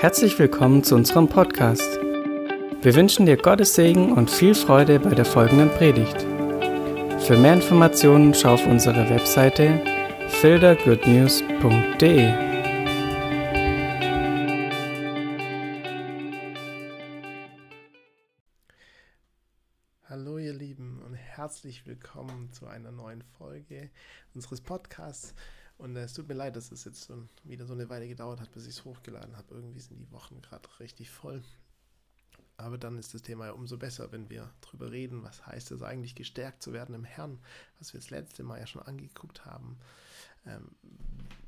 Herzlich willkommen zu unserem Podcast. Wir wünschen dir Gottes Segen und viel Freude bei der folgenden Predigt. Für mehr Informationen schau auf unsere Webseite fildergoodnews.de. Hallo ihr Lieben und herzlich willkommen zu einer neuen Folge unseres Podcasts. Und es tut mir leid, dass es jetzt so, wieder so eine Weile gedauert hat, bis ich es hochgeladen habe. Irgendwie sind die Wochen gerade richtig voll. Aber dann ist das Thema ja umso besser, wenn wir darüber reden, was heißt es eigentlich, gestärkt zu werden im Herrn, was wir das letzte Mal ja schon angeguckt haben, ähm,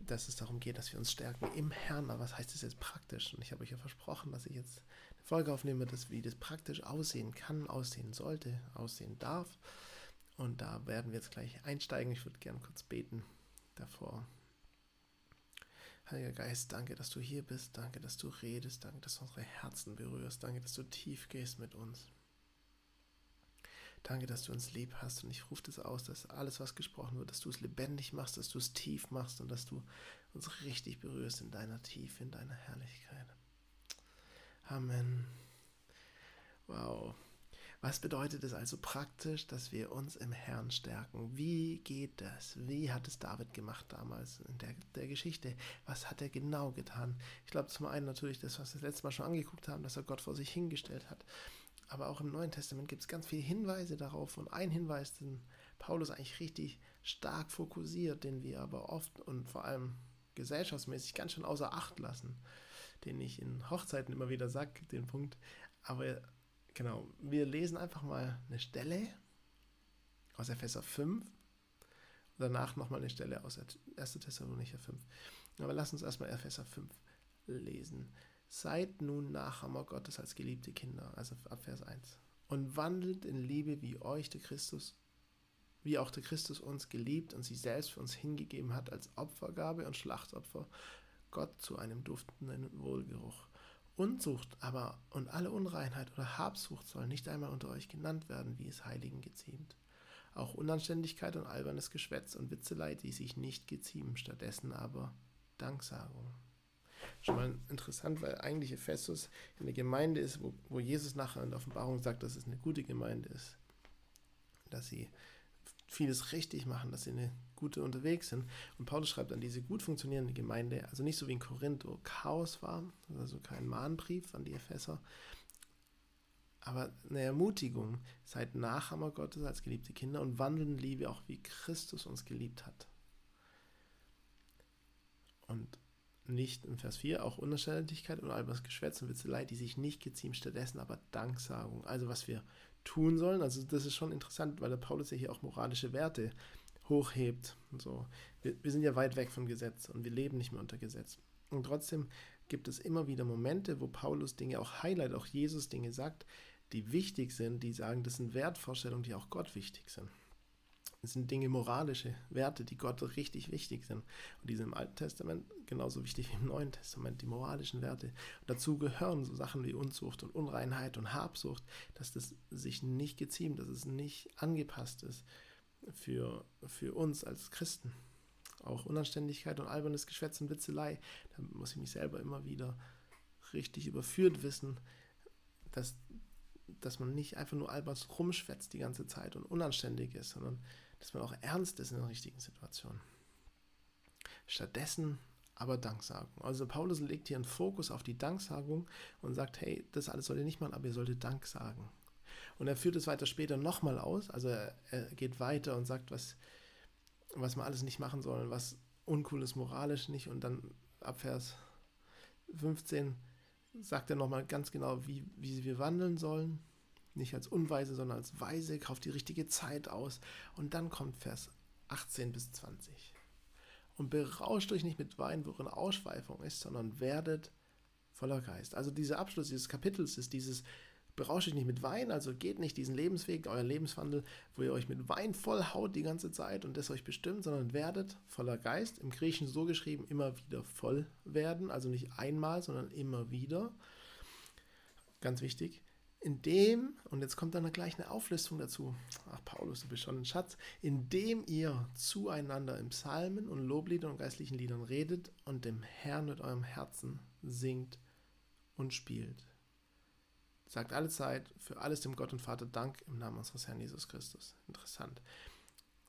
dass es darum geht, dass wir uns stärken im Herrn. Aber was heißt das jetzt praktisch? Und ich habe euch ja versprochen, dass ich jetzt eine Folge aufnehme, dass, wie das praktisch aussehen kann, aussehen sollte, aussehen darf. Und da werden wir jetzt gleich einsteigen. Ich würde gerne kurz beten davor. Heiliger Geist, danke, dass du hier bist. Danke, dass du redest. Danke, dass du unsere Herzen berührst. Danke, dass du tief gehst mit uns. Danke, dass du uns lieb hast. Und ich rufe das aus, dass alles, was gesprochen wird, dass du es lebendig machst, dass du es tief machst und dass du uns richtig berührst in deiner Tiefe, in deiner Herrlichkeit. Amen. Wow. Was bedeutet es also praktisch, dass wir uns im Herrn stärken? Wie geht das? Wie hat es David gemacht damals in der, der Geschichte? Was hat er genau getan? Ich glaube zum einen natürlich das, was wir das letzte Mal schon angeguckt haben, dass er Gott vor sich hingestellt hat. Aber auch im Neuen Testament gibt es ganz viele Hinweise darauf. Und ein Hinweis, den Paulus eigentlich richtig stark fokussiert, den wir aber oft und vor allem gesellschaftsmäßig ganz schön außer Acht lassen, den ich in Hochzeiten immer wieder sage, den Punkt. Aber Genau, wir lesen einfach mal eine Stelle aus Epheser 5 und danach nochmal eine Stelle aus 1. Thessalonicher 5. Aber lass uns erstmal Epheser 5 lesen. Seid nun Nachhammer Gottes als geliebte Kinder, also ab Vers 1. Und wandelt in Liebe, wie euch der Christus, wie auch der Christus uns geliebt und sich selbst für uns hingegeben hat als Opfergabe und Schlachtopfer, Gott zu einem duftenden Wohlgeruch. Unzucht aber und alle Unreinheit oder Habsucht soll nicht einmal unter euch genannt werden, wie es Heiligen geziemt. Auch Unanständigkeit und albernes Geschwätz und Witzelei, die sich nicht geziemen, stattdessen aber Danksagung. Schon mal interessant, weil eigentlich Ephesus eine Gemeinde ist, wo, wo Jesus nachher in der Offenbarung sagt, dass es eine gute Gemeinde ist. Dass sie vieles richtig machen, dass sie eine gute unterwegs sind. Und Paulus schreibt an diese gut funktionierende Gemeinde, also nicht so wie in Korinth, wo Chaos war, also kein Mahnbrief an die Epheser, aber eine Ermutigung, seid Nachhammer Gottes als geliebte Kinder und wandeln Liebe auch wie Christus uns geliebt hat. Und nicht in Vers 4 auch Unerstelllichkeit und albernes Geschwätz und Witzelei, die sich nicht geziemt, stattdessen aber Danksagung. Also was wir tun sollen. Also das ist schon interessant, weil der Paulus ja hier auch moralische Werte hochhebt. Und so. Wir, wir sind ja weit weg vom Gesetz und wir leben nicht mehr unter Gesetz. Und trotzdem gibt es immer wieder Momente, wo Paulus Dinge auch highlight, auch Jesus Dinge sagt, die wichtig sind, die sagen, das sind Wertvorstellungen, die auch Gott wichtig sind. Das sind Dinge, moralische Werte, die Gott richtig wichtig sind. Und die sind im Alten Testament genauso wichtig wie im Neuen Testament, die moralischen Werte. Und dazu gehören so Sachen wie Unzucht und Unreinheit und Habsucht, dass das sich nicht geziemt, dass es nicht angepasst ist für, für uns als Christen. Auch Unanständigkeit und albernes Geschwätz und Witzelei, da muss ich mich selber immer wieder richtig überführt wissen, dass, dass man nicht einfach nur albern rumschwätzt die ganze Zeit und unanständig ist, sondern dass man auch ernst ist in der richtigen Situation. Stattdessen aber Danksagung. Also Paulus legt hier einen Fokus auf die Danksagung und sagt, hey, das alles sollt ihr nicht machen, aber ihr solltet Dank sagen. Und er führt es weiter später nochmal aus. Also er, geht weiter und sagt, was, was man alles nicht machen soll was uncool ist moralisch nicht. Und dann ab Vers 15 sagt er nochmal ganz genau, wie, wie wir wandeln sollen. Nicht als Unweise, sondern als Weise, kauft die richtige Zeit aus. Und dann kommt Vers 18 bis 20. Und berauscht euch nicht mit Wein, worin Ausschweifung ist, sondern werdet voller Geist. Also dieser Abschluss dieses Kapitels ist dieses, berauscht euch nicht mit Wein, also geht nicht diesen Lebensweg, euer Lebenswandel, wo ihr euch mit Wein vollhaut die ganze Zeit und das euch bestimmt, sondern werdet voller Geist. Im Griechischen so geschrieben, immer wieder voll werden, also nicht einmal, sondern immer wieder. Ganz wichtig indem, und jetzt kommt dann gleich eine Auflistung dazu, ach Paulus, du bist schon ein Schatz, indem ihr zueinander im Psalmen und Lobliedern und geistlichen Liedern redet und dem Herrn mit eurem Herzen singt und spielt. Sagt alle Zeit für alles dem Gott und Vater Dank im Namen unseres Herrn Jesus Christus. Interessant.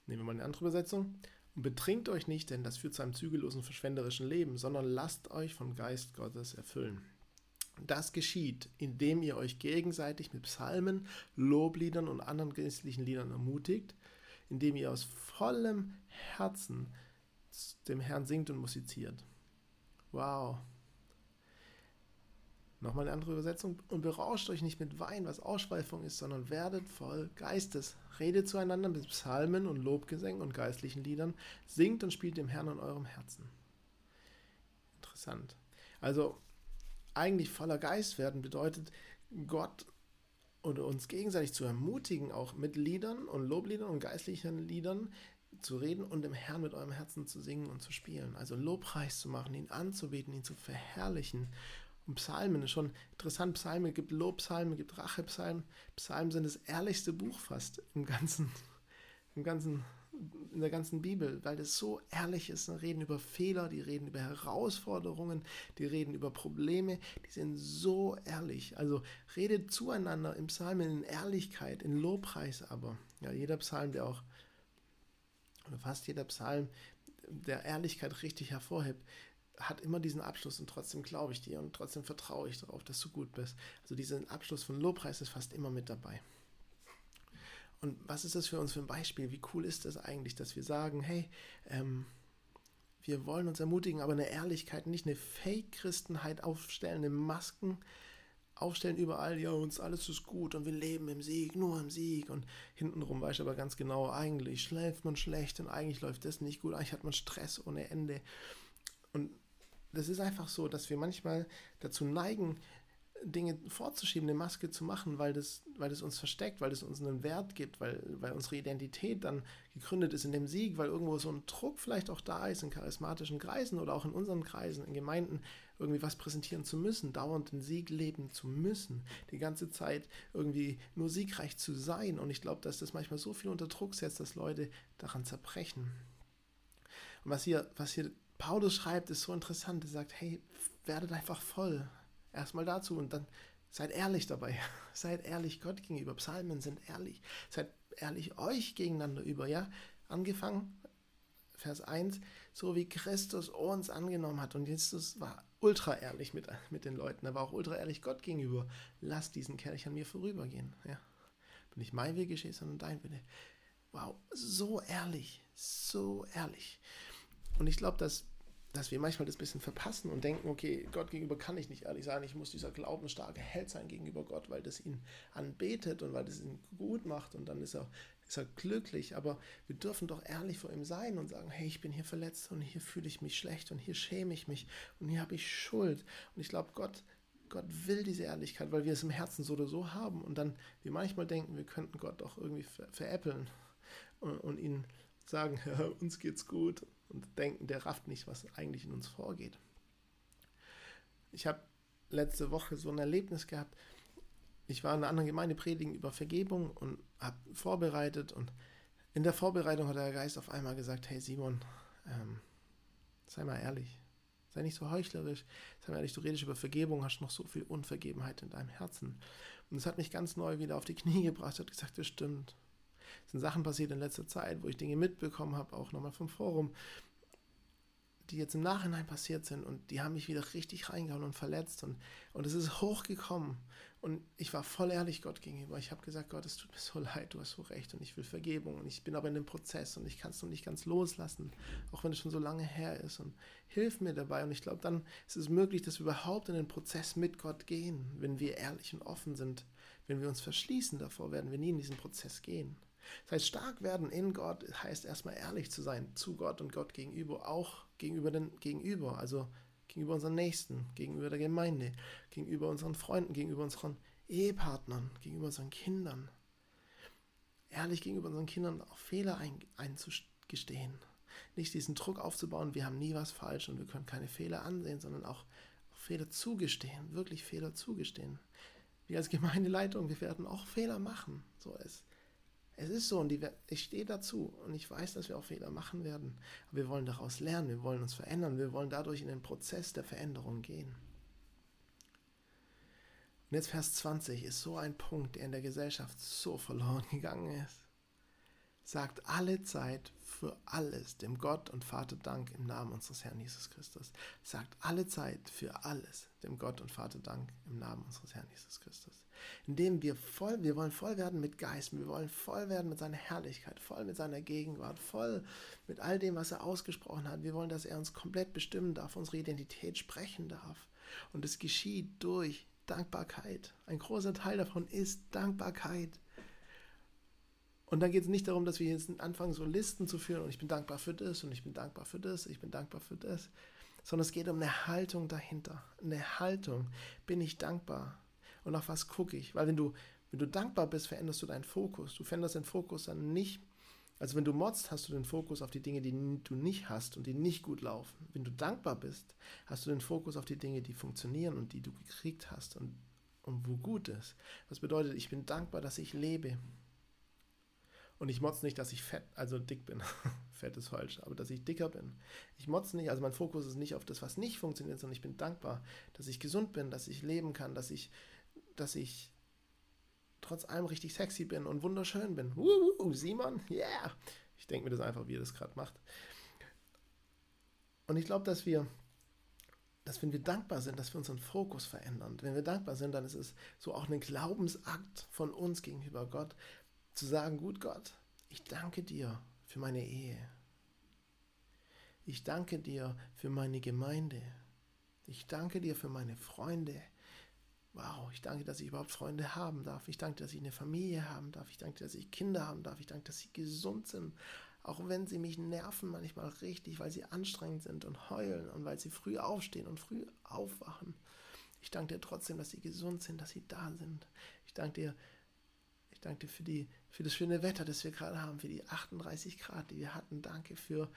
Nehmen wir mal eine andere Übersetzung. Und betrinkt euch nicht, denn das führt zu einem zügellosen, verschwenderischen Leben, sondern lasst euch vom Geist Gottes erfüllen. Das geschieht, indem ihr euch gegenseitig mit Psalmen, Lobliedern und anderen geistlichen Liedern ermutigt, indem ihr aus vollem Herzen dem Herrn singt und musiziert. Wow. Nochmal eine andere Übersetzung. Und berauscht euch nicht mit Wein, was Ausschweifung ist, sondern werdet voll Geistes. Redet zueinander mit Psalmen und Lobgesängen und geistlichen Liedern. Singt und spielt dem Herrn in eurem Herzen. Interessant. Also, eigentlich voller Geist werden bedeutet, Gott oder uns gegenseitig zu ermutigen, auch mit Liedern und Lobliedern und geistlichen Liedern zu reden und dem Herrn mit eurem Herzen zu singen und zu spielen. Also Lobpreis zu machen, ihn anzubeten, ihn zu verherrlichen. Und Psalmen ist schon interessant. Psalmen gibt Lobpsalmen, gibt Rachepsalmen. Psalmen sind das ehrlichste Buch fast im ganzen, im ganzen in der ganzen Bibel, weil das so ehrlich ist. Die reden über Fehler, die reden über Herausforderungen, die reden über Probleme, die sind so ehrlich. Also redet zueinander im Psalm in Ehrlichkeit, in Lobpreis aber. Ja, jeder Psalm, der auch, oder fast jeder Psalm, der Ehrlichkeit richtig hervorhebt, hat immer diesen Abschluss und trotzdem glaube ich dir und trotzdem vertraue ich darauf, dass du gut bist. Also diesen Abschluss von Lobpreis ist fast immer mit dabei. Und was ist das für uns für ein Beispiel? Wie cool ist das eigentlich, dass wir sagen, hey, ähm, wir wollen uns ermutigen, aber eine Ehrlichkeit, nicht eine Fake-Christenheit aufstellen, eine Masken aufstellen überall, ja, uns alles ist gut und wir leben im Sieg, nur im Sieg. Und hintenrum weiß ich aber ganz genau, eigentlich schläft man schlecht und eigentlich läuft das nicht gut, eigentlich hat man Stress ohne Ende. Das ist einfach so, dass wir manchmal dazu neigen, Dinge vorzuschieben, eine Maske zu machen, weil das, weil das uns versteckt, weil das uns einen Wert gibt, weil, weil unsere Identität dann gegründet ist in dem Sieg, weil irgendwo so ein Druck vielleicht auch da ist in charismatischen Kreisen oder auch in unseren Kreisen, in Gemeinden, irgendwie was präsentieren zu müssen, dauernd den Sieg leben zu müssen, die ganze Zeit irgendwie nur siegreich zu sein. Und ich glaube, dass das manchmal so viel unter Druck setzt, dass Leute daran zerbrechen. Und was hier, was hier Paulus schreibt, ist so interessant. Er sagt, hey, werdet einfach voll, Erstmal dazu und dann seid ehrlich dabei. Seid ehrlich Gott gegenüber. Psalmen sind ehrlich. Seid ehrlich euch gegeneinander über, ja? Angefangen, Vers 1, so wie Christus uns angenommen hat. Und Jesus war ultra ehrlich mit, mit den Leuten. Er war auch ultra ehrlich Gott gegenüber. Lass diesen Kelch an mir vorübergehen. Ja? Nicht mein Wille geschehe, sondern dein Wille. Wow, so ehrlich, so ehrlich. Und ich glaube, dass dass wir manchmal das bisschen verpassen und denken, okay, Gott gegenüber kann ich nicht ehrlich sein, ich muss dieser glaubensstarke Held sein gegenüber Gott, weil das ihn anbetet und weil das ihn gut macht und dann ist er, ist er glücklich. Aber wir dürfen doch ehrlich vor ihm sein und sagen, hey, ich bin hier verletzt und hier fühle ich mich schlecht und hier schäme ich mich und hier habe ich Schuld. Und ich glaube, Gott, Gott will diese Ehrlichkeit, weil wir es im Herzen so oder so haben und dann wir manchmal denken, wir könnten Gott doch irgendwie ver veräppeln und, und ihn sagen, uns geht's gut und denken, der rafft nicht, was eigentlich in uns vorgeht. Ich habe letzte Woche so ein Erlebnis gehabt. Ich war in einer anderen Gemeinde predigen über Vergebung und habe vorbereitet und in der Vorbereitung hat der Geist auf einmal gesagt, hey Simon, ähm, sei mal ehrlich, sei nicht so heuchlerisch, sei mal ehrlich, du redest über Vergebung, hast noch so viel Unvergebenheit in deinem Herzen. Und es hat mich ganz neu wieder auf die Knie gebracht, hat gesagt, das stimmt, sind Sachen passiert in letzter Zeit, wo ich Dinge mitbekommen habe, auch nochmal vom Forum, die jetzt im Nachhinein passiert sind und die haben mich wieder richtig reingehauen und verletzt und, und es ist hochgekommen und ich war voll ehrlich Gott gegenüber. Ich habe gesagt, Gott, es tut mir so leid, du hast so recht und ich will Vergebung und ich bin aber in dem Prozess und ich kann es noch nicht ganz loslassen, auch wenn es schon so lange her ist und hilf mir dabei und ich glaube, dann ist es möglich, dass wir überhaupt in den Prozess mit Gott gehen, wenn wir ehrlich und offen sind. Wenn wir uns verschließen davor, werden wir nie in diesen Prozess gehen. Das heißt, stark werden in Gott heißt erstmal ehrlich zu sein zu Gott und Gott gegenüber, auch gegenüber den Gegenüber, also gegenüber unseren Nächsten, gegenüber der Gemeinde, gegenüber unseren Freunden, gegenüber unseren Ehepartnern, gegenüber unseren Kindern. Ehrlich gegenüber unseren Kindern auch Fehler ein, einzugestehen. Nicht diesen Druck aufzubauen, wir haben nie was falsch und wir können keine Fehler ansehen, sondern auch Fehler zugestehen, wirklich Fehler zugestehen. Wir als Gemeindeleitung, wir werden auch Fehler machen. So ist es ist so und die, ich stehe dazu und ich weiß, dass wir auch Fehler machen werden. Aber wir wollen daraus lernen, wir wollen uns verändern, wir wollen dadurch in den Prozess der Veränderung gehen. Und jetzt Vers 20 ist so ein Punkt, der in der Gesellschaft so verloren gegangen ist. Sagt alle Zeit für alles dem Gott und Vater Dank im Namen unseres Herrn Jesus Christus. Sagt alle Zeit für alles dem Gott und Vater Dank im Namen unseres Herrn Jesus Christus. Indem wir voll, wir wollen voll werden mit Geist, wir wollen voll werden mit seiner Herrlichkeit, voll mit seiner Gegenwart, voll mit all dem, was er ausgesprochen hat. Wir wollen, dass er uns komplett bestimmen darf, unsere Identität sprechen darf. Und es geschieht durch Dankbarkeit. Ein großer Teil davon ist Dankbarkeit. Und dann geht es nicht darum, dass wir jetzt anfangen, so Listen zu führen und ich bin dankbar für das und ich bin dankbar für das, ich bin dankbar für das, sondern es geht um eine Haltung dahinter. Eine Haltung. Bin ich dankbar? Und auf was gucke ich? Weil wenn du, wenn du dankbar bist, veränderst du deinen Fokus. Du veränderst den Fokus dann nicht. Also wenn du motzt, hast du den Fokus auf die Dinge, die du nicht hast und die nicht gut laufen. Wenn du dankbar bist, hast du den Fokus auf die Dinge, die funktionieren und die du gekriegt hast und, und wo gut ist. Das bedeutet, ich bin dankbar, dass ich lebe. Und ich motze nicht, dass ich fett, also dick bin. fett ist falsch, aber dass ich dicker bin. Ich motze nicht, also mein Fokus ist nicht auf das, was nicht funktioniert, sondern ich bin dankbar, dass ich gesund bin, dass ich leben kann, dass ich, dass ich trotz allem richtig sexy bin und wunderschön bin. Uh, Simon, yeah! Ich denke mir das einfach, wie er das gerade macht. Und ich glaube, dass wir, dass wenn wir dankbar sind, dass wir unseren Fokus verändern. Wenn wir dankbar sind, dann ist es so auch ein Glaubensakt von uns gegenüber Gott, zu sagen, gut Gott, ich danke dir für meine Ehe. Ich danke dir für meine Gemeinde. Ich danke dir für meine Freunde. Wow, ich danke, dass ich überhaupt Freunde haben darf. Ich danke, dass ich eine Familie haben darf. Ich danke, dass ich Kinder haben darf. Ich danke, dass sie gesund sind. Auch wenn sie mich nerven manchmal richtig, weil sie anstrengend sind und heulen und weil sie früh aufstehen und früh aufwachen. Ich danke dir trotzdem, dass sie gesund sind, dass sie da sind. Ich danke dir, danke für, die, für das schöne Wetter, das wir gerade haben, für die 38 Grad, die wir hatten. Danke für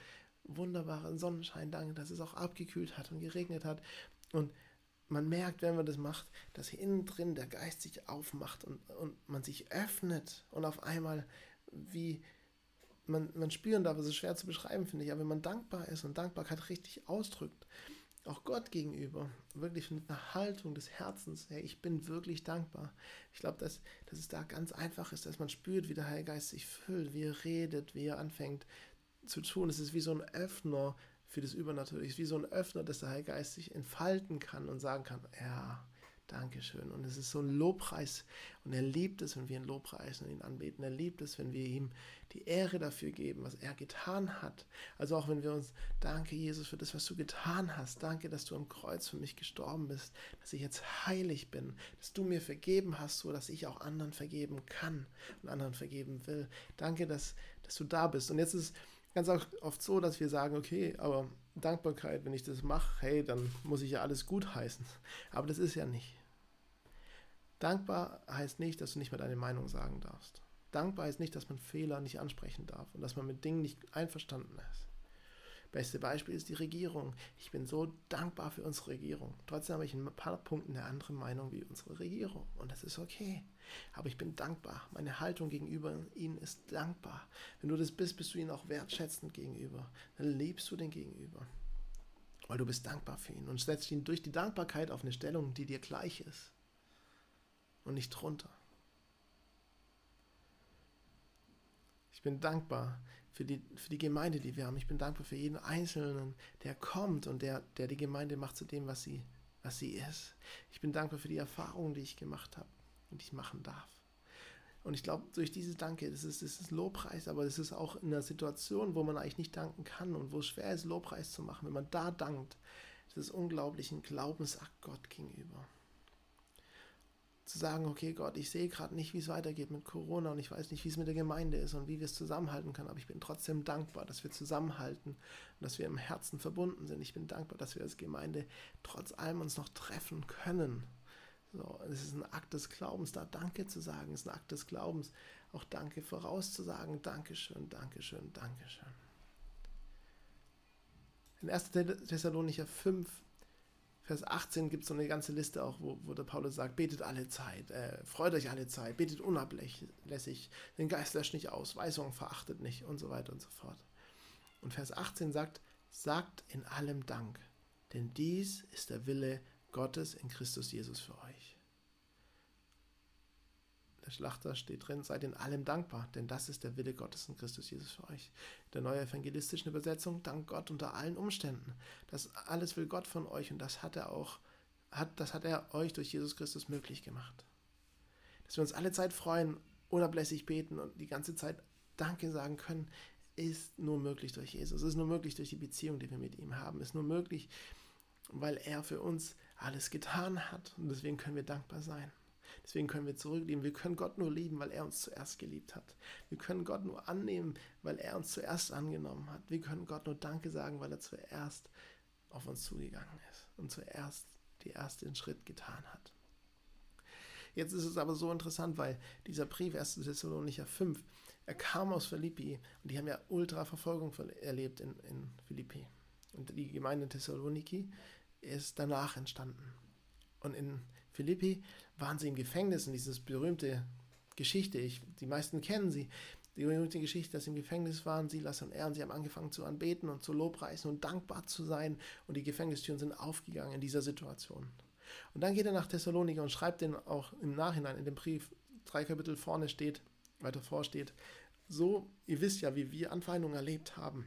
wunderbaren Sonnenschein. Danke, dass es auch abgekühlt hat und geregnet hat. Und man merkt, wenn man das macht, dass innen drin der Geist sich aufmacht und, und man sich öffnet und auf einmal wie man, man spüren darf, es ist schwer zu beschreiben, finde ich, aber wenn man dankbar ist und Dankbarkeit richtig ausdrückt, auch Gott gegenüber, wirklich mit einer Haltung des Herzens, hey, ich bin wirklich dankbar. Ich glaube, dass, dass es da ganz einfach ist, dass man spürt, wie der Heilige Geist sich füllt, wie er redet, wie er anfängt zu tun. Es ist wie so ein Öffner für das Übernatürliche, es ist wie so ein Öffner, dass der Heilige Geist sich entfalten kann und sagen kann, ja, Dankeschön. Und es ist so ein Lobpreis. Und er liebt es, wenn wir ihn lobpreisen und ihn anbeten. Er liebt es, wenn wir ihm die Ehre dafür geben, was er getan hat. Also auch wenn wir uns, danke Jesus für das, was du getan hast. Danke, dass du am Kreuz für mich gestorben bist, dass ich jetzt heilig bin, dass du mir vergeben hast, so dass ich auch anderen vergeben kann und anderen vergeben will. Danke, dass, dass du da bist. Und jetzt ist ganz oft so, dass wir sagen, okay, aber Dankbarkeit, wenn ich das mache, hey, dann muss ich ja alles gut heißen. Aber das ist ja nicht. Dankbar heißt nicht, dass du nicht mehr deine Meinung sagen darfst. Dankbar heißt nicht, dass man Fehler nicht ansprechen darf und dass man mit Dingen nicht einverstanden ist. Beste Beispiel ist die Regierung. Ich bin so dankbar für unsere Regierung. Trotzdem habe ich in ein paar Punkten eine andere Meinung wie unsere Regierung. Und das ist okay. Aber ich bin dankbar. Meine Haltung gegenüber ihnen ist dankbar. Wenn du das bist, bist du ihnen auch wertschätzend gegenüber. Dann lebst du den gegenüber. Weil du bist dankbar für ihn und setzt ihn durch die Dankbarkeit auf eine Stellung, die dir gleich ist. Und nicht drunter. Ich bin dankbar für die, für die Gemeinde, die wir haben. Ich bin dankbar für jeden Einzelnen, der kommt und der, der die Gemeinde macht zu dem, was sie, was sie ist. Ich bin dankbar für die Erfahrungen, die ich gemacht habe und die ich machen darf. Und ich glaube, durch dieses Danke, das ist, das ist Lobpreis, aber es ist auch in einer Situation, wo man eigentlich nicht danken kann und wo es schwer ist, Lobpreis zu machen. Wenn man da dankt, das ist unglaublich ein Glaubensakt Gott gegenüber zu sagen, okay Gott, ich sehe gerade nicht, wie es weitergeht mit Corona und ich weiß nicht, wie es mit der Gemeinde ist und wie wir es zusammenhalten können, aber ich bin trotzdem dankbar, dass wir zusammenhalten und dass wir im Herzen verbunden sind. Ich bin dankbar, dass wir als Gemeinde trotz allem uns noch treffen können. So, es ist ein Akt des Glaubens, da Danke zu sagen, es ist ein Akt des Glaubens, auch Danke vorauszusagen. Dankeschön, Dankeschön, Dankeschön. In 1. Thessalonicher 5 Vers 18 gibt es so eine ganze Liste auch, wo, wo der Paulus sagt, betet alle Zeit, äh, freut euch alle Zeit, betet unablässig, den Geist löscht nicht aus, Weisung verachtet nicht und so weiter und so fort. Und Vers 18 sagt, sagt in allem Dank, denn dies ist der Wille Gottes in Christus Jesus für euch. Der Schlachter steht drin, seid in allem dankbar, denn das ist der Wille Gottes in Christus Jesus für euch. Der neue evangelistischen Übersetzung, dank Gott unter allen Umständen. Das alles will Gott von euch und das hat er auch, hat, das hat er euch durch Jesus Christus möglich gemacht. Dass wir uns alle Zeit freuen, unablässig beten und die ganze Zeit Danke sagen können, ist nur möglich durch Jesus. Ist nur möglich durch die Beziehung, die wir mit ihm haben. Ist nur möglich, weil er für uns alles getan hat und deswegen können wir dankbar sein. Deswegen können wir zurücklieben. Wir können Gott nur lieben, weil er uns zuerst geliebt hat. Wir können Gott nur annehmen, weil er uns zuerst angenommen hat. Wir können Gott nur Danke sagen, weil er zuerst auf uns zugegangen ist und zuerst den ersten Schritt getan hat. Jetzt ist es aber so interessant, weil dieser Brief, 1. Thessalonicher 5, er kam aus Philippi und die haben ja Ultra-Verfolgung erlebt in, in Philippi. Und die Gemeinde Thessaloniki ist danach entstanden. Und in Philippi waren sie im Gefängnis und dieses berühmte Geschichte, ich, die meisten kennen sie, die berühmte Geschichte, dass sie im Gefängnis waren, Silas und er, und sie haben angefangen zu anbeten und zu lobpreisen und dankbar zu sein und die Gefängnistüren sind aufgegangen in dieser Situation. Und dann geht er nach Thessalonika und schreibt den auch im Nachhinein in dem Brief, drei Kapitel vorne steht, weiter vorsteht, so, ihr wisst ja, wie wir Anfeindungen erlebt haben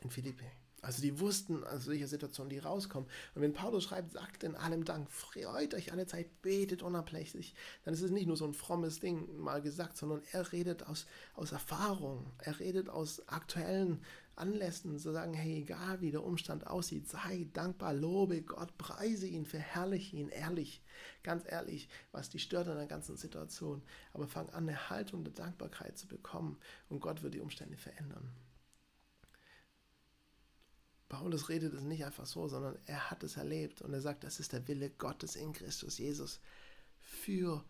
in Philippi. Also die wussten, aus welcher Situation die rauskommen. Und wenn Paulus schreibt, sagt in allem Dank, freut euch alle Zeit, betet unablässig, dann ist es nicht nur so ein frommes Ding mal gesagt, sondern er redet aus, aus Erfahrung, er redet aus aktuellen Anlässen, zu sagen, hey, egal wie der Umstand aussieht, sei dankbar, lobe Gott, preise ihn, verherrliche ihn, ehrlich, ganz ehrlich, was dich stört an der ganzen Situation. Aber fang an, eine Haltung der Dankbarkeit zu bekommen und Gott wird die Umstände verändern. Paulus redet es nicht einfach so, sondern er hat es erlebt und er sagt, das ist der Wille Gottes in Christus Jesus für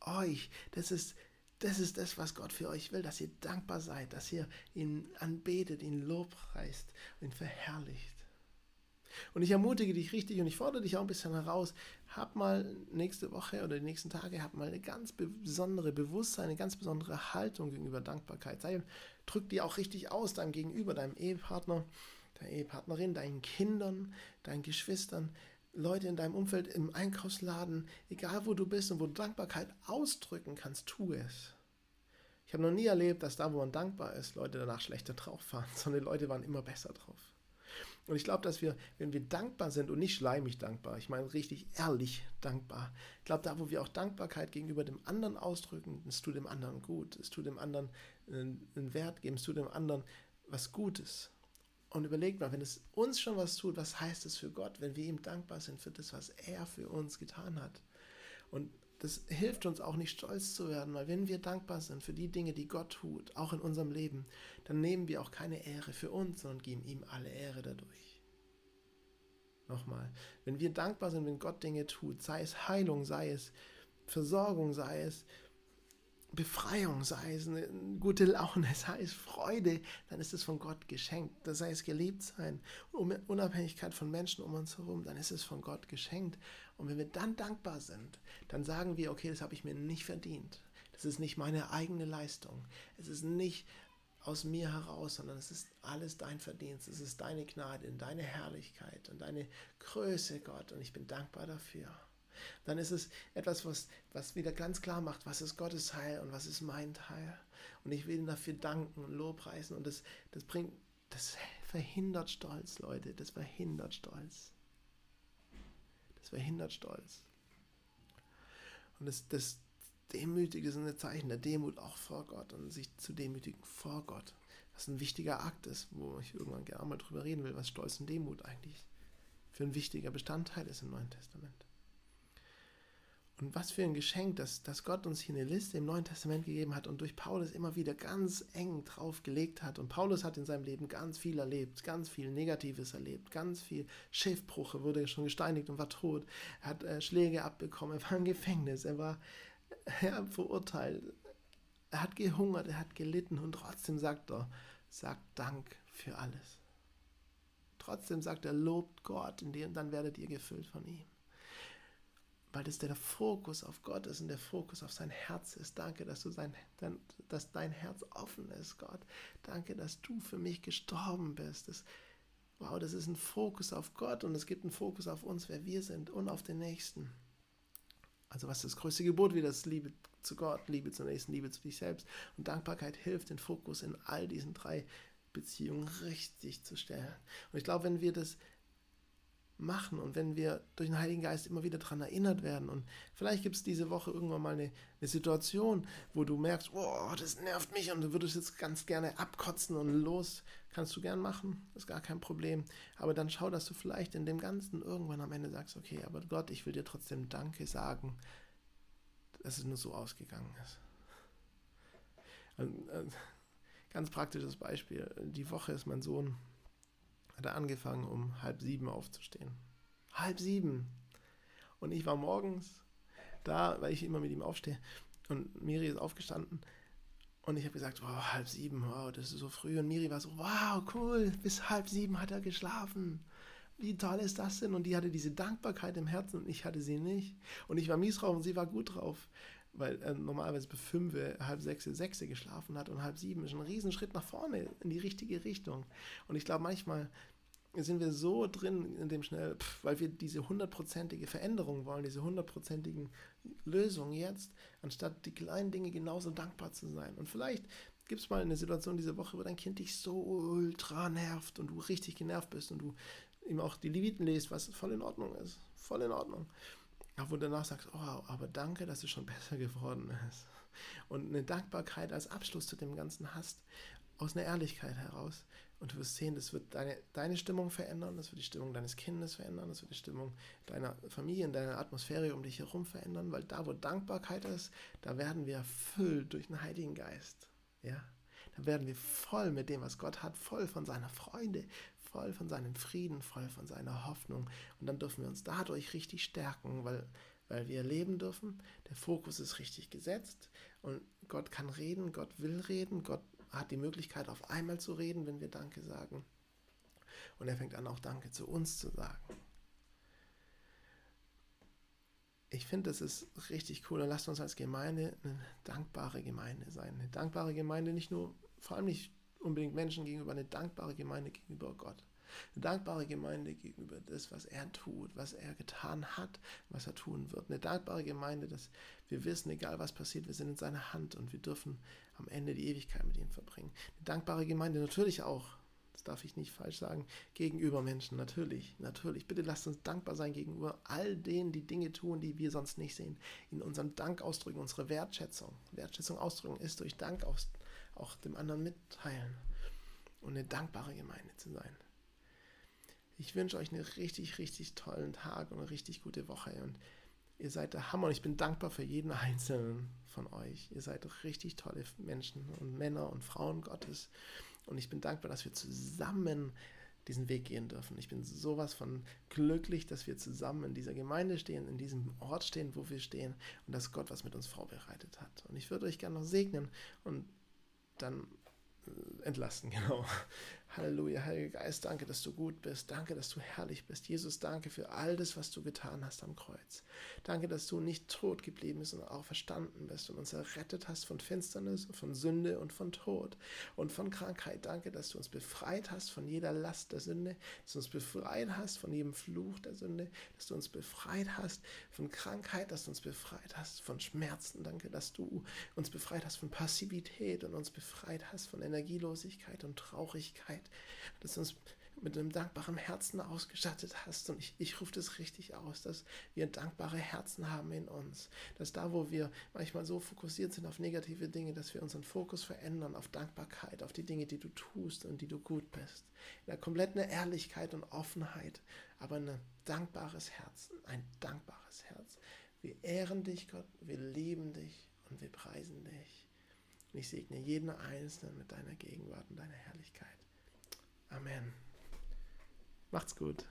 euch. Das ist, das ist das, was Gott für euch will, dass ihr dankbar seid, dass ihr ihn anbetet, ihn lobpreist, ihn verherrlicht. Und ich ermutige dich richtig und ich fordere dich auch ein bisschen heraus, hab mal nächste Woche oder die nächsten Tage, hab mal eine ganz besondere Bewusstsein, eine ganz besondere Haltung gegenüber Dankbarkeit. Sei, drück die auch richtig aus deinem Gegenüber, deinem Ehepartner deiner Ehepartnerin, deinen Kindern, deinen Geschwistern, Leute in deinem Umfeld, im Einkaufsladen, egal wo du bist und wo du Dankbarkeit ausdrücken kannst, tu es. Ich habe noch nie erlebt, dass da, wo man dankbar ist, Leute danach schlechter drauf waren, sondern die Leute waren immer besser drauf. Und ich glaube, dass wir, wenn wir dankbar sind und nicht schleimig dankbar, ich meine richtig ehrlich dankbar, ich glaube, da, wo wir auch Dankbarkeit gegenüber dem anderen ausdrücken, es tut dem anderen gut, es tut dem anderen einen Wert geben, es tut dem anderen was Gutes. Und überlegt mal, wenn es uns schon was tut, was heißt es für Gott, wenn wir ihm dankbar sind für das, was er für uns getan hat. Und das hilft uns auch nicht stolz zu werden, weil wenn wir dankbar sind für die Dinge, die Gott tut, auch in unserem Leben, dann nehmen wir auch keine Ehre für uns, sondern geben ihm alle Ehre dadurch. Nochmal, wenn wir dankbar sind, wenn Gott Dinge tut, sei es Heilung, sei es Versorgung, sei es Befreiung, sei es eine gute Laune, sei es Freude, dann ist es von Gott geschenkt. Das sei es geliebt sein, Unabhängigkeit von Menschen um uns herum, dann ist es von Gott geschenkt. Und wenn wir dann dankbar sind, dann sagen wir, okay, das habe ich mir nicht verdient. Das ist nicht meine eigene Leistung. Es ist nicht aus mir heraus, sondern es ist alles dein Verdienst. Es ist deine Gnade, deine Herrlichkeit und deine Größe, Gott. Und ich bin dankbar dafür dann ist es etwas, was, was wieder ganz klar macht, was ist Gottes Teil und was ist mein Teil. Und ich will ihm dafür danken und lobpreisen. Und das, das bringt, das verhindert Stolz, Leute. Das verhindert Stolz. Das verhindert Stolz. Und das, das Demütige ist ein Zeichen der Demut auch vor Gott und sich zu demütigen vor Gott. Was ein wichtiger Akt ist, wo ich irgendwann gerne mal drüber reden will, was Stolz und Demut eigentlich für ein wichtiger Bestandteil ist im Neuen Testament. Und was für ein Geschenk, dass, dass Gott uns hier eine Liste im Neuen Testament gegeben hat und durch Paulus immer wieder ganz eng drauf gelegt hat. Und Paulus hat in seinem Leben ganz viel erlebt, ganz viel Negatives erlebt, ganz viel Schiffbruch. wurde schon gesteinigt und war tot. Er hat äh, Schläge abbekommen, er war im Gefängnis, er war ja, verurteilt. Er hat gehungert, er hat gelitten und trotzdem sagt er, sagt Dank für alles. Trotzdem sagt er, lobt Gott, und dann werdet ihr gefüllt von ihm weil das der Fokus auf Gott ist und der Fokus auf sein Herz ist. Danke, dass, du sein, dass dein Herz offen ist, Gott. Danke, dass du für mich gestorben bist. Das, wow, das ist ein Fokus auf Gott und es gibt einen Fokus auf uns, wer wir sind und auf den Nächsten. Also was ist das größte Gebot, wie das liebe zu Gott, Liebe zur nächsten, Liebe zu dich selbst. Und Dankbarkeit hilft, den Fokus in all diesen drei Beziehungen richtig zu stellen. Und ich glaube, wenn wir das machen und wenn wir durch den Heiligen Geist immer wieder daran erinnert werden und vielleicht gibt es diese Woche irgendwann mal eine, eine, Situation, wo du merkst, oh, das nervt mich und du würdest jetzt ganz gerne abkotzen und los, kannst du gern machen, ist gar kein Problem, aber dann schau, dass du vielleicht in dem Ganzen irgendwann am Ende sagst, okay, aber Gott, ich will dir trotzdem Danke sagen, dass es nur so ausgegangen ist. Äh, ganz praktisches Beispiel, die Woche ist mein Sohn hat er angefangen, um halb sieben aufzustehen. Halb sieben. Und ich war morgens da, weil ich immer mit ihm aufstehe. Und Miri ist aufgestanden. Und ich habe gesagt, wow, halb sieben, wow, das ist so früh. Und Miri war so, wow, cool, bis halb sieben hat er geschlafen. Wie toll ist das denn? Und die hatte diese Dankbarkeit im Herzen und ich hatte sie nicht. Und ich war mies drauf und sie war gut drauf weil er normalerweise bis fünf, halb sechs, sechs geschlafen hat und halb sieben ist ein Riesenschritt nach vorne in die richtige Richtung. Und ich glaube, manchmal sind wir so drin in dem schnell, pff, weil wir diese hundertprozentige Veränderung wollen, diese hundertprozentigen Lösungen jetzt, anstatt die kleinen Dinge genauso dankbar zu sein. Und vielleicht gibt es mal eine Situation diese Woche, wo dein Kind dich so ultra nervt und du richtig genervt bist und du ihm auch die Leviten lest, was voll in Ordnung ist. Voll in Ordnung wo du danach sagst, oh, aber danke, dass es schon besser geworden ist. Und eine Dankbarkeit als Abschluss zu dem Ganzen hast, aus einer Ehrlichkeit heraus. Und du wirst sehen, das wird deine, deine Stimmung verändern, das wird die Stimmung deines Kindes verändern, das wird die Stimmung deiner Familie, deiner Atmosphäre um dich herum verändern, weil da, wo Dankbarkeit ist, da werden wir erfüllt durch den Heiligen Geist. Ja? Da werden wir voll mit dem, was Gott hat, voll von seiner Freude, voll von seinem Frieden, voll von seiner Hoffnung. Und dann dürfen wir uns dadurch richtig stärken, weil, weil wir leben dürfen. Der Fokus ist richtig gesetzt und Gott kann reden, Gott will reden, Gott hat die Möglichkeit, auf einmal zu reden, wenn wir Danke sagen. Und er fängt an, auch Danke zu uns zu sagen. Ich finde, das ist richtig cool. Und lasst uns als Gemeinde eine dankbare Gemeinde sein. Eine dankbare Gemeinde nicht nur, vor allem nicht unbedingt Menschen gegenüber, eine dankbare Gemeinde gegenüber Gott. Eine dankbare Gemeinde gegenüber das, was er tut, was er getan hat, was er tun wird. Eine dankbare Gemeinde, dass wir wissen, egal was passiert, wir sind in seiner Hand und wir dürfen am Ende die Ewigkeit mit ihm verbringen. Eine dankbare Gemeinde natürlich auch, das darf ich nicht falsch sagen, gegenüber Menschen, natürlich, natürlich. Bitte lasst uns dankbar sein gegenüber all denen, die Dinge tun, die wir sonst nicht sehen. In unserem Dank ausdrücken, unsere Wertschätzung. Wertschätzung ausdrücken ist durch Dank ausdrücken auch dem anderen mitteilen und eine dankbare Gemeinde zu sein. Ich wünsche euch einen richtig, richtig tollen Tag und eine richtig gute Woche und ihr seid der Hammer und ich bin dankbar für jeden einzelnen von euch. Ihr seid richtig tolle Menschen und Männer und Frauen Gottes und ich bin dankbar, dass wir zusammen diesen Weg gehen dürfen. Ich bin sowas von glücklich, dass wir zusammen in dieser Gemeinde stehen, in diesem Ort stehen, wo wir stehen und dass Gott was mit uns vorbereitet hat. Und ich würde euch gerne noch segnen und dann äh, entlasten, genau. Halleluja, Heiliger Geist, danke, dass du gut bist. Danke, dass du herrlich bist. Jesus, danke für all das, was du getan hast am Kreuz. Danke, dass du nicht tot geblieben bist, sondern auch verstanden bist und uns errettet hast von Finsternis, von Sünde und von Tod und von Krankheit. Danke, dass du uns befreit hast von jeder Last der Sünde, dass du uns befreit hast von jedem Fluch der Sünde, dass du uns befreit hast von Krankheit, dass du uns befreit hast von Schmerzen. Danke, dass du uns befreit hast von Passivität und uns befreit hast von Energielosigkeit und Traurigkeit. Dankbarkeit, dass du uns mit einem dankbaren Herzen ausgestattet hast. Und ich, ich rufe das richtig aus, dass wir dankbare Herzen haben in uns. Dass da, wo wir manchmal so fokussiert sind auf negative Dinge, dass wir unseren Fokus verändern auf Dankbarkeit, auf die Dinge, die du tust und die du gut bist. In der kompletten Ehrlichkeit und Offenheit, aber ein dankbares Herz, ein dankbares Herz. Wir ehren dich, Gott, wir lieben dich und wir preisen dich. Und ich segne jeden Einzelnen mit deiner Gegenwart und deiner Herrlichkeit. Amen. Macht's gut.